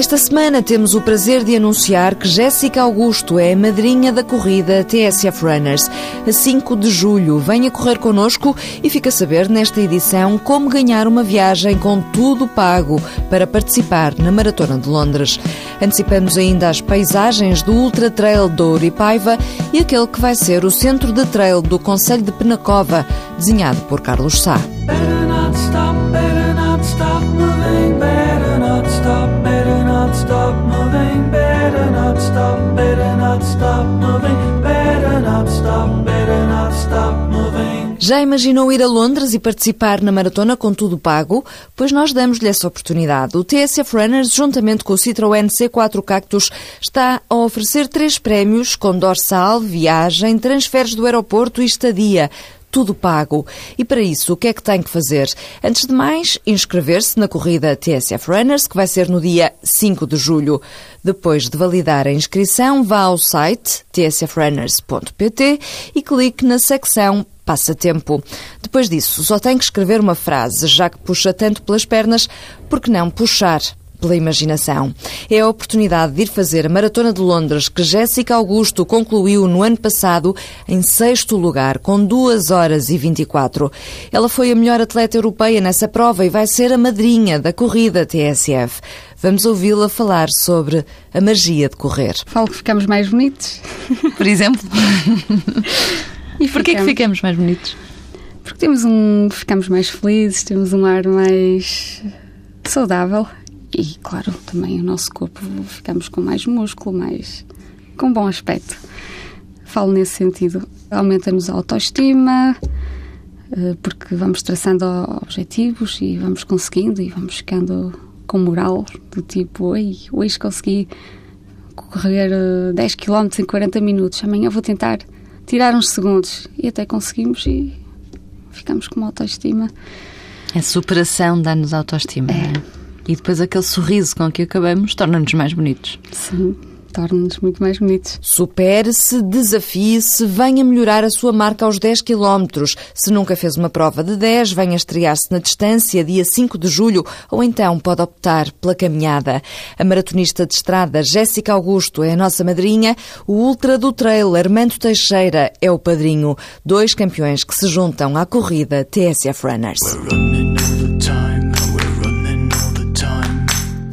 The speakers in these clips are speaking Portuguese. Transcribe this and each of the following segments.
Esta semana temos o prazer de anunciar que Jéssica Augusto é a madrinha da corrida TSF Runners. A 5 de julho, venha correr connosco e fica a saber nesta edição como ganhar uma viagem com tudo pago para participar na Maratona de Londres. Antecipamos ainda as paisagens do Ultra Trail do Ouripaiva e aquele que vai ser o centro de trail do Conselho de Penacova, desenhado por Carlos Sá. stop moving, better not stop, better not stop moving, better not stop, better not stop moving. Já imaginou ir a Londres e participar na maratona com tudo pago? Pois nós damos-lhe essa oportunidade. O TSF Runners, juntamente com o Citroën C4 Cactus, está a oferecer três prémios com dorsal, viagem, transferes do aeroporto e estadia tudo pago. E para isso, o que é que tem que fazer? Antes de mais, inscrever-se na corrida TSF Runners, que vai ser no dia 5 de julho. Depois de validar a inscrição, vá ao site tsfrunners.pt e clique na secção passatempo. Depois disso, só tem que escrever uma frase, já que puxa tanto pelas pernas, porque não puxar pela imaginação. É a oportunidade de ir fazer a Maratona de Londres que Jéssica Augusto concluiu no ano passado em sexto lugar, com 2 horas e 24. Ela foi a melhor atleta europeia nessa prova e vai ser a madrinha da corrida TSF. Vamos ouvi-la falar sobre a magia de correr. Falo que ficamos mais bonitos. Por exemplo? e porquê ficamos... que ficamos mais bonitos? Porque temos um, ficamos mais felizes, temos um ar mais saudável e, claro, também o nosso corpo ficamos com mais músculo, mais com bom aspecto. Falo nesse sentido. Aumenta-nos a autoestima, eh, porque vamos traçando objetivos e vamos conseguindo e vamos ficando com moral do tipo, Oi, hoje consegui correr 10 km em 40 minutos, amanhã vou tentar tirar uns segundos e até conseguimos e ficamos com uma autoestima. A superação dá-nos autoestima. É. é? E depois aquele sorriso com que acabamos torna-nos mais bonitos. Sim torna-nos muito mais bonitos. Supere-se, desafie-se, venha melhorar a sua marca aos 10 km. Se nunca fez uma prova de 10, venha estrear-se na distância dia 5 de julho ou então pode optar pela caminhada. A maratonista de estrada Jéssica Augusto é a nossa madrinha, o Ultra do Trail Armando Teixeira é o padrinho. Dois campeões que se juntam à corrida TSF Runners.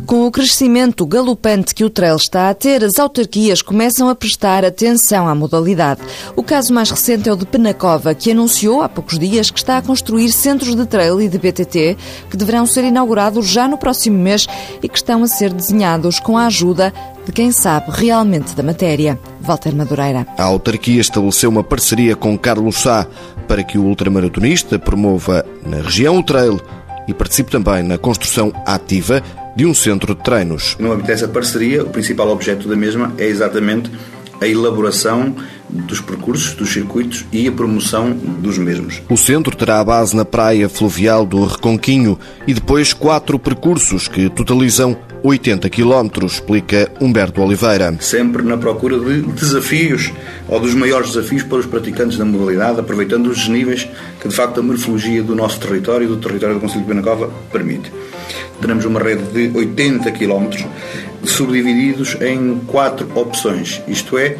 Com o crescimento galopante que o trail está a ter, as autarquias começam a prestar atenção à modalidade. O caso mais recente é o de Penacova, que anunciou há poucos dias que está a construir centros de trail e de BTT que deverão ser inaugurados já no próximo mês e que estão a ser desenhados com a ajuda de quem sabe realmente da matéria. Walter Madureira. A autarquia estabeleceu uma parceria com Carlos Sá para que o ultramaratonista promova na região o trail e participe também na construção ativa de um centro de treinos. No âmbito dessa parceria, o principal objeto da mesma é exatamente a elaboração dos percursos, dos circuitos e a promoção dos mesmos. O centro terá a base na praia fluvial do Reconquinho e depois quatro percursos que totalizam 80 km, explica Humberto Oliveira. Sempre na procura de desafios, ou dos maiores desafios para os praticantes da modalidade, aproveitando os desníveis que de facto a morfologia do nosso território e do território do Conselho de Penacova permite. Teremos uma rede de 80 km, subdivididos em quatro opções, isto é,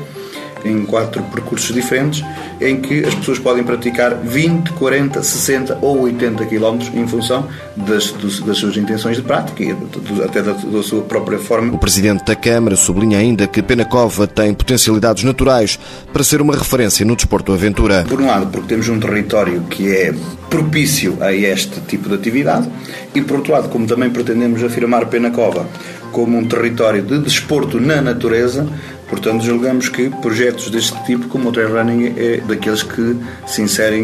em quatro percursos diferentes, em que as pessoas podem praticar 20, 40, 60 ou 80 km em função das, das suas intenções de prática e até da, da, sua própria forma. O Presidente da Câmara sublinha ainda que Penacova tem potencialidades naturais para ser uma referência no desporto aventura. Por um lado, porque temos um território que é propício a este tipo de atividade e, por outro lado, como também pretendemos afirmar Penacova como um território de desporto na natureza, Portanto, julgamos que projetos deste tipo, como o trail running, é daqueles que se inserem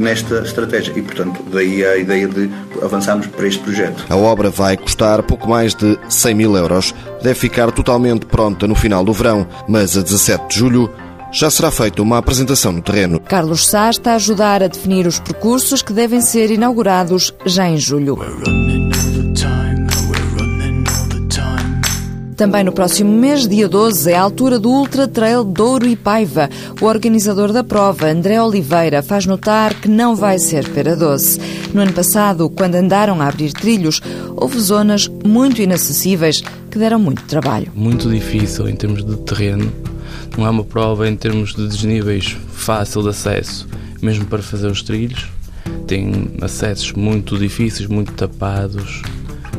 nesta estratégia e, portanto, daí a ideia de avançarmos para este projeto. A obra vai custar pouco mais de 100 mil euros. Deve ficar totalmente pronta no final do verão, mas a 17 de julho já será feita uma apresentação no terreno. Carlos Sá está a ajudar a definir os percursos que devem ser inaugurados já em julho. Também no próximo mês, dia 12, é a altura do Ultra Trail Douro e Paiva. O organizador da prova, André Oliveira, faz notar que não vai ser pera doce. No ano passado, quando andaram a abrir trilhos, houve zonas muito inacessíveis que deram muito trabalho. Muito difícil em termos de terreno. Não é uma prova em termos de desníveis fácil de acesso, mesmo para fazer os trilhos. Tem acessos muito difíceis, muito tapados,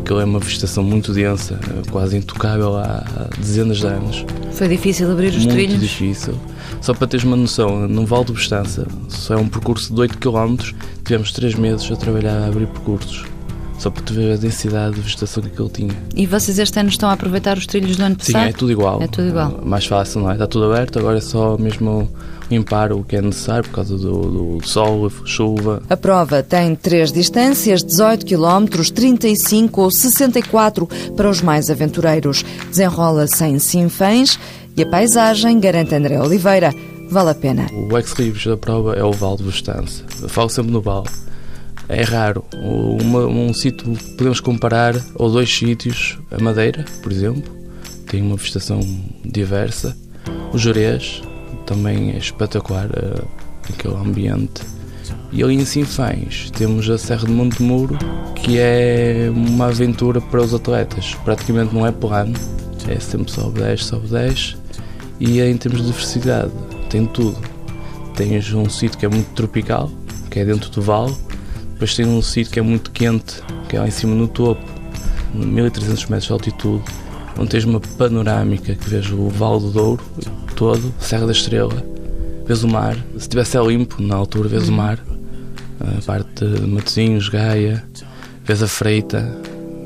Aquilo é uma vegetação muito densa, quase intocável há dezenas de anos. Foi difícil abrir os muito trilhos? Muito difícil. Só para teres uma noção, no Val de Bestança, só é um percurso de 8 km, tivemos 3 meses a trabalhar a abrir percursos. Só para te ver a densidade de vegetação que aquilo tinha. E vocês este ano estão a aproveitar os trilhos do ano passado? Sim, é tudo igual. É tudo igual. Mais fácil, não é? Está tudo aberto, agora é só mesmo limpar o que é necessário por causa do, do sol, chuva. A prova tem três distâncias, 18 km, 35 ou 64 para os mais aventureiros. Desenrola-se em Sinfãs e a paisagem, garante André Oliveira, vale a pena. O ex-libris da prova é o Val de Bustança. Falo sempre no Val. É raro. Uma, um sítio, podemos comparar, ou dois sítios, a Madeira, por exemplo, tem uma vegetação diversa. O Jerez, também é espetacular uh, aquele ambiente. E ali em Sinfãs temos a Serra de Monte Muro, que é uma aventura para os atletas. Praticamente não é plano, é sempre sobe 10, sobe 10. E em termos de diversidade, tem tudo. Tens um sítio que é muito tropical, que é dentro do vale. Depois tem um sítio que é muito quente, que é lá em cima no topo, 1300 metros de altitude, onde tens uma panorâmica que vês o Vale do Douro todo, Serra da Estrela, vês o mar. Se estivesse céu limpo, na altura, vês o mar, a parte de Matosinhos, Gaia, vês a Freita,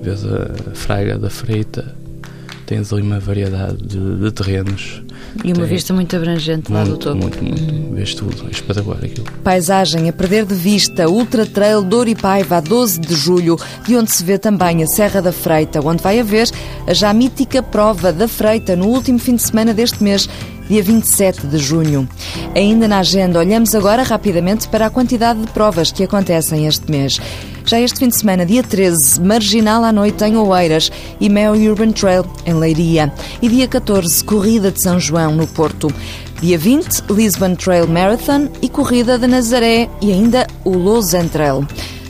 vês a Fraga da Freita, tens ali uma variedade de, de terrenos. E uma vista muito abrangente lá muito, do topo. Muito, muito, hum. vês tudo, é espetacular aquilo. Paisagem a perder de vista, Ultra Trail Douripaiva a 12 de julho, de onde se vê também a Serra da Freita, onde vai haver a já mítica prova da Freita no último fim de semana deste mês dia 27 de junho. Ainda na agenda, olhamos agora rapidamente para a quantidade de provas que acontecem este mês. Já este fim de semana, dia 13, Marginal à Noite em Oeiras e Mel Urban Trail em Leiria. E dia 14, Corrida de São João no Porto. Dia 20, Lisbon Trail Marathon e Corrida de Nazaré e ainda o Lausanne Trail.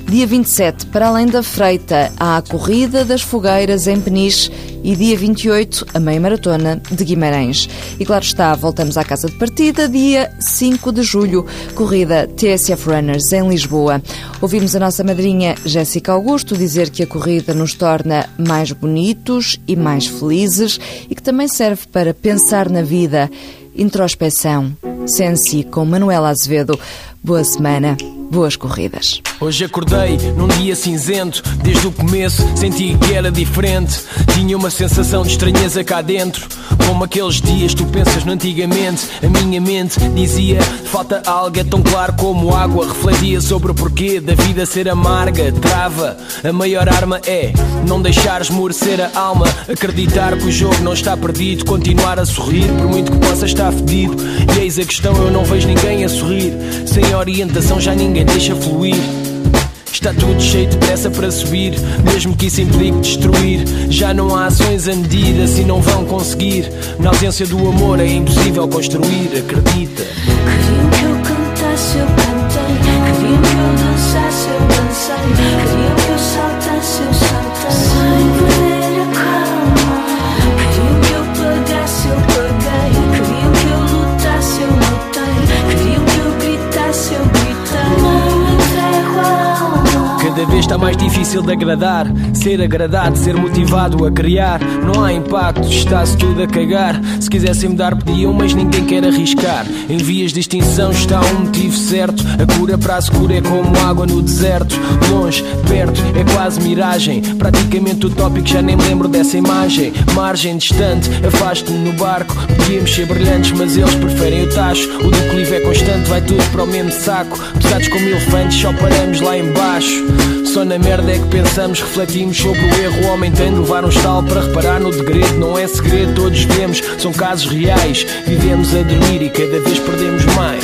Dia 27, para além da Freita, há a Corrida das Fogueiras em Peniche e dia 28, a meia maratona de Guimarães. E claro está, voltamos à casa de partida, dia 5 de julho, corrida TSF Runners em Lisboa. Ouvimos a nossa madrinha Jéssica Augusto dizer que a corrida nos torna mais bonitos e mais felizes e que também serve para pensar na vida. Introspeção. Sensi com Manuela Azevedo. Boa semana. Boas corridas. Hoje acordei num dia cinzento. Desde o começo senti que era diferente. Tinha uma sensação de estranheza cá dentro. Como aqueles dias tu pensas no antigamente. A minha mente dizia: falta algo, é tão claro como água. Refletia sobre o porquê da vida ser amarga. Trava. A maior arma é não deixar esmorecer a alma. Acreditar que o jogo não está perdido. Continuar a sorrir, por muito que possa estar fedido. E eis a questão: eu não vejo ninguém a sorrir. Sem orientação já ninguém ninguém deixa fluir. Está tudo cheio de pressa para subir, mesmo que isso implique destruir. Já não há ações a medir, assim não vão conseguir. Na ausência do amor é impossível construir, acredita. Queriam que eu cantasse, eu cantei. Queriam que eu dançasse, eu dancei. Queriam que eu saltasse, eu saltei. Cada vez está mais difícil de agradar. Ser agradado, ser motivado a criar. Não há impacto, está-se tudo a cagar. Se quisessem mudar, pediam, mas ninguém quer arriscar. Em vias de extinção está um motivo certo. A cura para a secura é como água no deserto. Longe, perto, é quase miragem. Praticamente utópico, já nem me lembro dessa imagem. Margem distante, afaste-me no barco. Podíamos ser brilhantes, mas eles preferem o tacho. O declive é constante, vai tudo para o mesmo saco. Pesados como elefantes, só paramos lá embaixo. Só na merda é que pensamos, refletimos sobre o erro. O homem tem de levar um estalo para reparar no degredo. Não é segredo, todos vemos, são casos reais. Vivemos a dormir e cada vez perdemos mais.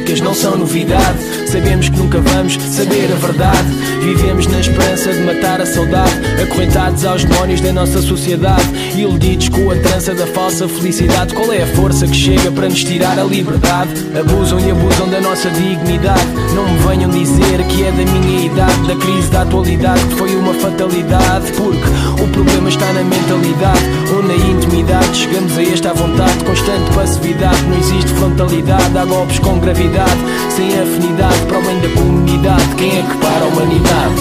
Políticas não são novidade. Sabemos que nunca vamos saber a verdade. Vivemos na esperança de matar a saudade, acorrentados aos demónios da nossa sociedade, iludidos com a trança da falsa felicidade. Qual é a força que chega para nos tirar a liberdade? Abusam e abusam da nossa dignidade. Não me venham dizer que é da minha idade, da crise da atualidade, que foi uma fatalidade. Porque o problema está na mentalidade ou na intimidade. Chegamos a esta vontade, constante passividade. Não existe frontalidade, há golpes com gravidade, sem afinidade para além da comunidade. Quem é que para a humanidade?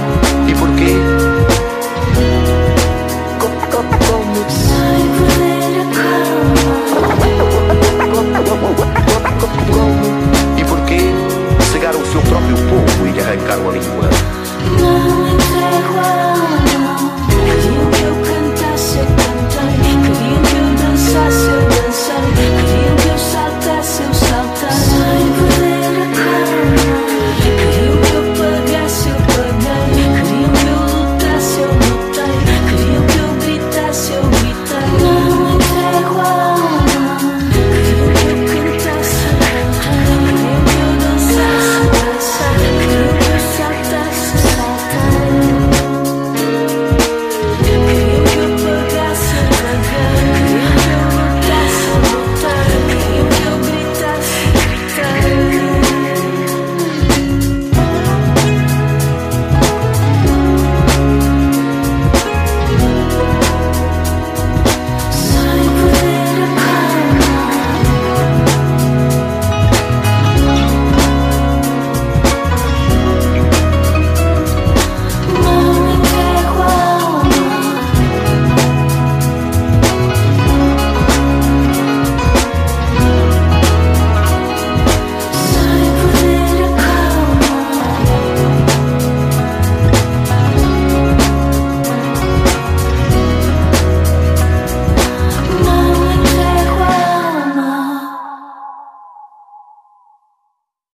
E porquê?